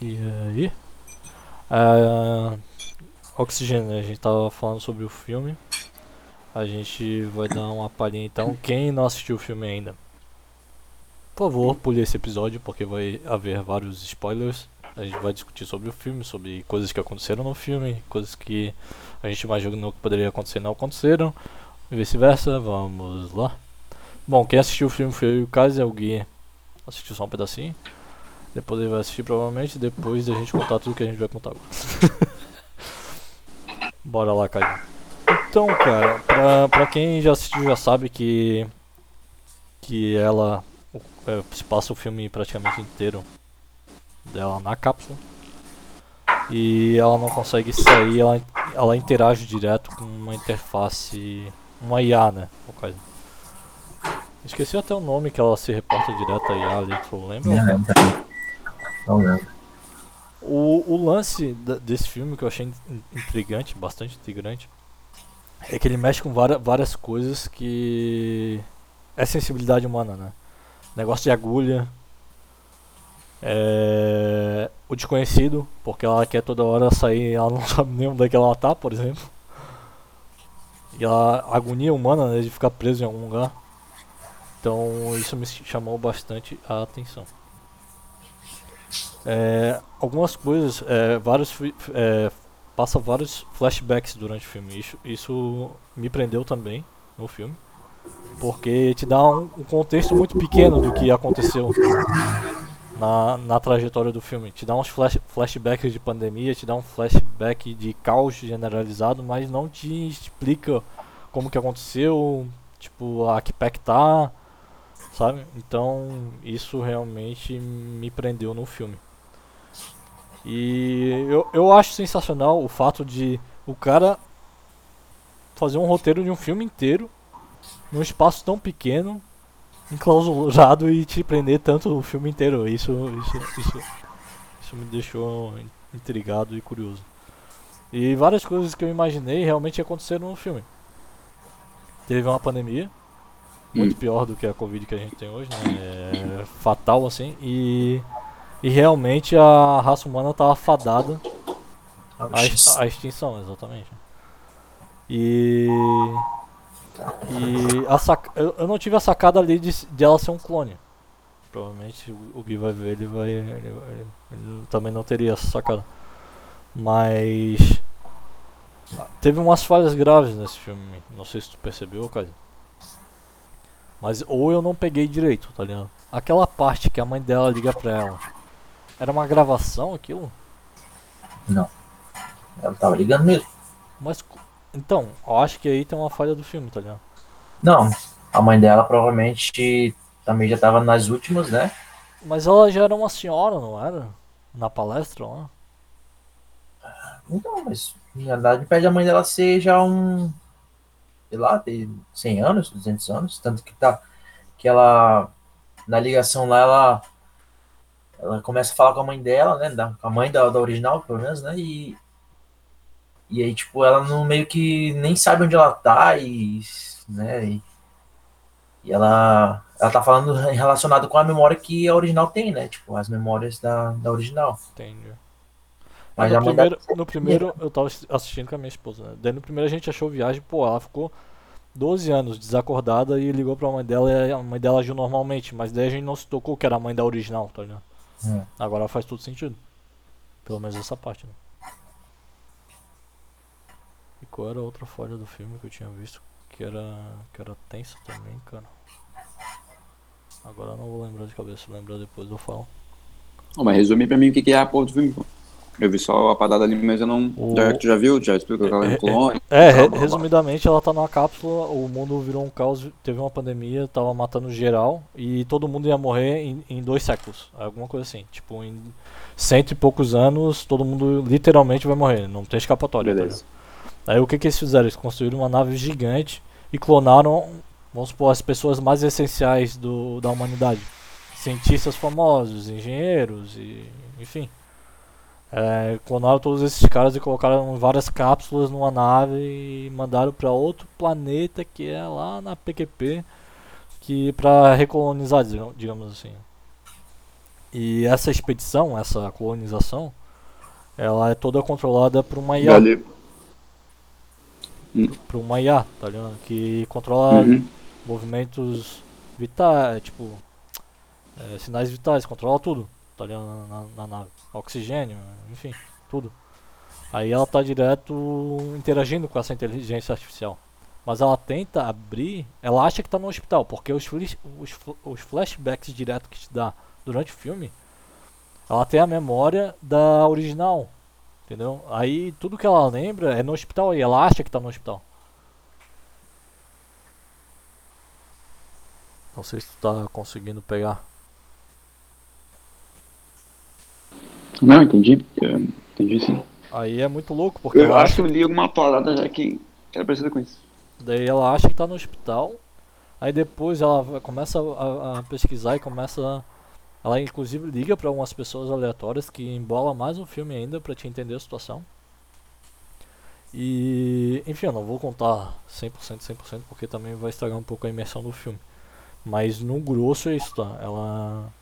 E aí? Uh, Oxigênio, a gente tava falando sobre o filme. A gente vai dar uma palhinha então. Quem não assistiu o filme ainda, por favor, pule esse episódio porque vai haver vários spoilers. A gente vai discutir sobre o filme, sobre coisas que aconteceram no filme, coisas que a gente imaginou que poderia acontecer e não aconteceram, e vice-versa. Vamos lá. Bom, quem assistiu o filme foi o Kaiser, o Gui assistiu só um pedacinho. Depois ele vai assistir provavelmente, depois da gente contar tudo que a gente vai contar agora. Bora lá, Kaiser. Então, cara, pra, pra quem já assistiu já sabe que que ela é, se passa o filme praticamente inteiro dela na cápsula. E ela não consegue sair, ela, ela interage direto com uma interface, uma IA, né? No caso. Esqueci até o nome que ela se reporta direto a IA ali, tu lembra? Não lembro. O, o lance desse filme que eu achei intrigante, bastante intrigante, é que ele mexe com várias, várias coisas que é sensibilidade humana, né? Negócio de agulha. É... O desconhecido, porque ela quer toda hora sair, ela não sabe nem onde é que ela tá, por exemplo. E a agonia humana né, de ficar preso em algum lugar. Então isso me chamou bastante a atenção. É, algumas coisas, é, vários, é, passa vários flashbacks durante o filme. Isso, isso me prendeu também no filme. Porque te dá um, um contexto muito pequeno do que aconteceu na, na trajetória do filme. Te dá uns flash, flashbacks de pandemia, te dá um flashback de caos generalizado, mas não te explica como que aconteceu, tipo, a que pé que tá, sabe? Então, isso realmente me prendeu no filme. E eu, eu acho sensacional o fato de o cara fazer um roteiro de um filme inteiro num espaço tão pequeno, enclausurado e te prender tanto o filme inteiro. Isso, isso, isso, isso me deixou intrigado e curioso. E várias coisas que eu imaginei realmente aconteceram no filme. Teve uma pandemia, muito hum. pior do que a Covid que a gente tem hoje, né? É fatal assim, e, e realmente a raça humana estava fadada à, à extinção, exatamente. E e a sac... eu, eu não tive a sacada ali de, de ela ser um clone. Provavelmente o, Gui vai ver, ele vai. Ele, ele, ele também não teria essa sacada. Mas. Teve umas falhas graves nesse filme. Não sei se tu percebeu, cara. Mas ou eu não peguei direito, tá ligado? Aquela parte que a mãe dela liga pra ela. Era uma gravação aquilo? Não. Ela tava ligando mesmo. Mas então, eu acho que aí tem uma falha do filme, tá ligado? Não, a mãe dela provavelmente também já tava nas últimas, né? Mas ela já era uma senhora, não era? Na palestra lá? Então, mas na verdade pede a mãe dela ser já um. Sei lá, ter 100 anos, 200 anos. Tanto que tá. Que ela. Na ligação lá, ela. Ela começa a falar com a mãe dela, né? Da, com a mãe da, da original, pelo menos, né? E e aí, tipo, ela não meio que nem sabe onde ela tá e, né, e, e ela, ela tá falando relacionado com a memória que a original tem, né? Tipo, as memórias da, da original. Entendi. Mas no, primeiro, no primeiro eu tava assistindo com a minha esposa, né? Daí no primeiro a gente achou viagem, pô, ela ficou 12 anos desacordada e ligou pra mãe dela e a mãe dela agiu normalmente, mas daí a gente não se tocou que era a mãe da original, tá ligado? Hum. Agora faz todo sentido. Pelo menos essa parte, né? E qual era a outra falha do filme que eu tinha visto que era, que era tensa também, cara? Agora eu não vou lembrar de cabeça, lembrar depois eu falo. Oh, mas resume pra mim o que é a porra do filme, Eu vi só a parada ali, mas eu não. O... Já, tu já viu? Já explicou que ela é um clone? É, é resumidamente ela tá numa cápsula, o mundo virou um caos, teve uma pandemia, tava matando geral e todo mundo ia morrer em, em dois séculos. Alguma coisa assim. Tipo, em cento e poucos anos, todo mundo literalmente vai morrer, não tem escapatória. Tá Beleza. Tá Aí o que, que eles fizeram? Eles construíram uma nave gigante e clonaram, vamos supor, as pessoas mais essenciais do, da humanidade. Cientistas famosos, engenheiros, e, enfim. É, clonaram todos esses caras e colocaram várias cápsulas numa nave e mandaram para outro planeta que é lá na PQP que para recolonizar, digamos assim. E essa expedição, essa colonização, ela é toda controlada por uma IA. Valeu. Por uma IA, tá ligado? Que controla Uhum. movimentos vitais, tipo, é, sinais vitais, controla tudo, tá ligado? Na, na- na nave. Oxigênio, enfim, tudo. Aí ela tá direto interagindo com essa inteligência artificial. Mas ela tenta abrir, ela acha que tá no hospital, porque os, os, os flashbacks direto que te dá durante o filme, ela tem a memória da original, entendeu? Aí tudo que ela lembra é no hospital e ela acha que tá no hospital. Não sei se tu tá conseguindo pegar. Não, entendi. Eu entendi sim. Aí é muito louco, porque Eu acho que eu li alguma parada já que era parecida com isso. daí ela acha que tá no hospital. Aí depois ela começa a, a pesquisar e começa. Ela inclusive liga pra algumas pessoas aleatórias que embola mais o filme ainda pra te entender a situação. E enfim, eu não vou contar 100%, 100% porque também vai estragar um pouco a imersão do filme. Mas no grosso é isso, tá? Ela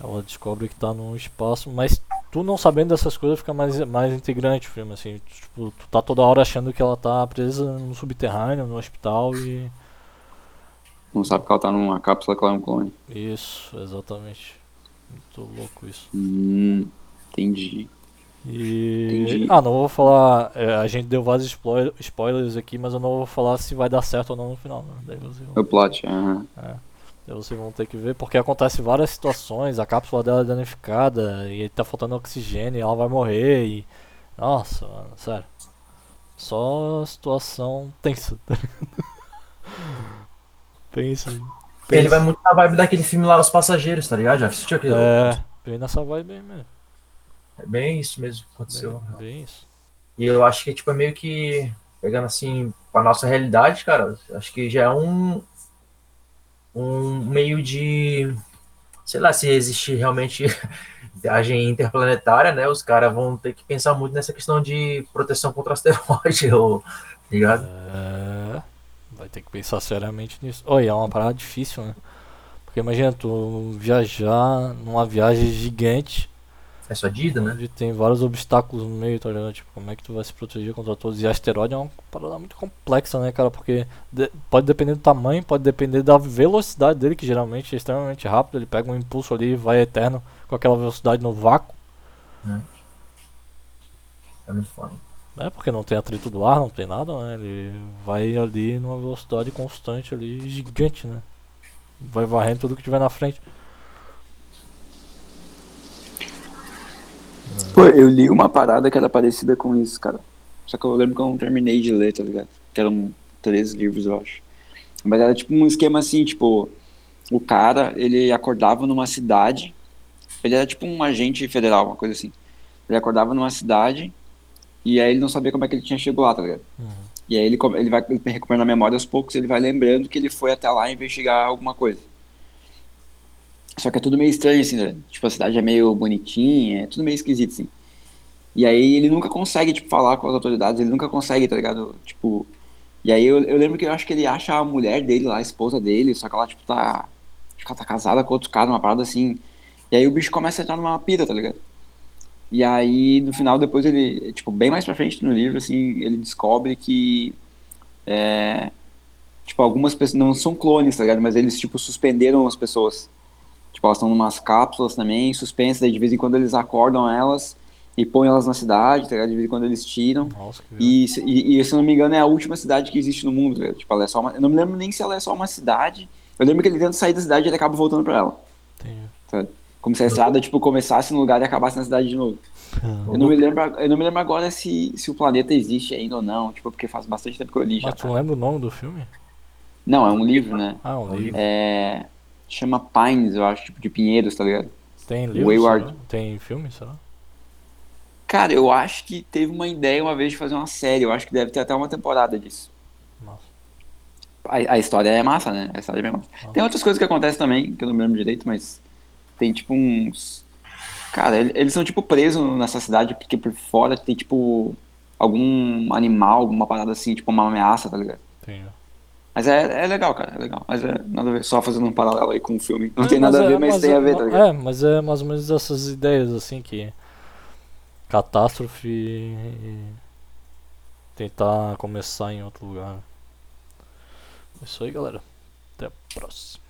ela descobre que tá no espaço, mas tu não sabendo dessas coisas fica mais, mais integrante o filme, assim. Tipo, tu tá toda hora achando que ela tá presa no subterrâneo, no hospital e. Não sabe que ela tá numa cápsula que ela é um clone. Isso, exatamente. Muito louco isso. Hum, entendi. E. Entendi. Ah, não vou falar. é, a gente deu vários spoil- spoilers aqui, mas eu não vou falar se vai dar certo ou não no final. Né? Daí vocês vão, O plot, aham. daí vocês vão ter que ver, porque acontece várias situações, a cápsula dela é danificada e tá faltando oxigênio e ela vai morrer e. Nossa, mano, sério. Só situação tensa. tá tensa. Ele vai muito na vibe daquele filme lá, Os Passageiros, tá ligado? Já assistiu aquele? É, bem nessa vibe aí mesmo. É bem isso mesmo que aconteceu. Bem, bem isso. E eu acho que, tipo, é meio que, pegando assim, pra nossa realidade, cara, acho que já é um, um meio de, sei lá, se existe realmente viagem interplanetária, né, os caras vão ter que pensar muito nessa questão de proteção contra asteroide, ou, tá ligado? É, vai ter que pensar seriamente nisso. Oi, é uma parada difícil, né? Porque imagina tu viajar numa viagem gigante, É né? onde tem vários obstáculos no meio, tá ligado? Tipo, como é que tu vai se proteger contra todos? E asteroide é uma parada muito complexa, né, cara? Porque de- pode depender do tamanho, pode depender da velocidade dele, que geralmente é extremamente rápido. Ele pega um impulso ali e vai eterno com aquela velocidade no vácuo. É muito foda. né? Porque não tem atrito do ar, não tem nada, né? Ele vai ali numa velocidade constante ali, gigante, né? Vai varrendo tudo que tiver na frente. Pô, eu li uma parada que era parecida com isso, cara. Só que eu lembro que eu não terminei de ler, tá ligado? Que eram três livros, eu acho. Mas era tipo um esquema assim, tipo, o cara, ele acordava numa cidade, ele era tipo um agente federal, uma coisa assim. Ele acordava numa cidade e aí ele não sabia como é que ele tinha chegado lá, tá ligado? Uhum. E aí ele, ele vai recuperando a memória aos poucos, ele vai lembrando que ele foi até lá investigar alguma coisa. Só que é tudo meio estranho, assim, né? Tipo, a cidade é meio bonitinha, é tudo meio esquisito, assim. E aí ele nunca consegue, tipo, falar com as autoridades, ele nunca consegue, tá ligado? Tipo... E aí eu, eu lembro que eu acho que ele acha a mulher dele lá, a esposa dele, só que ela, tipo, tá... Acho que ela tá casada com outro cara, uma parada assim. E aí o bicho começa a entrar numa pira, tá ligado? E aí, no final, depois ele, tipo, bem mais pra frente no livro, assim, ele descobre que, é, tipo, algumas pessoas não são clones, tá ligado? Mas eles, tipo, suspenderam as pessoas. Tipo, elas estão numas cápsulas também, suspensas, daí de vez em quando eles acordam elas e põem elas na cidade, tá ligado? De vez em quando eles tiram. Nossa, E, se- e, e, se eu não me engano, é a última cidade que existe no mundo, tá ligado? Tipo, ela é só uma, eu não me lembro nem se ela é só uma cidade. Eu lembro que ele tenta sair da cidade e ele acaba voltando pra ela. entendi. Como se a estrada, tipo, começasse no lugar e acabasse na cidade de novo. Eu não me lembro, eu não me lembro agora se, se o planeta existe ainda ou não, tipo, porque faz bastante tempo que eu li já. Mas tu lembra o nome do filme? Não, é um livro, né? Ah, um livro. É. Chama Pines, eu acho, tipo, de Pinheiros, tá ligado? Tem livro? Wayward. Tem filme, será? Cara, eu acho que teve uma ideia uma vez de fazer uma série, eu acho que deve ter até uma temporada disso. Nossa. A, a história é massa, né? A história é bem massa. Tem outras coisas que acontecem também, que eu não me lembro direito, mas tem tipo uns. Cara, ele- eles são tipo presos nessa cidade porque por fora tem tipo algum animal, alguma parada assim, tipo uma ameaça, tá ligado? Entendi. Mas é, é legal, cara, é legal. Mas é nada a ver, só fazendo um paralelo aí com o filme. Não É, tem nada a é- ver, mas, tem é, a ver, tá ligado? É, mas é mais ou menos essas ideias assim que. Catástrofe e tentar começar em outro lugar. É isso aí, galera. Até a próxima.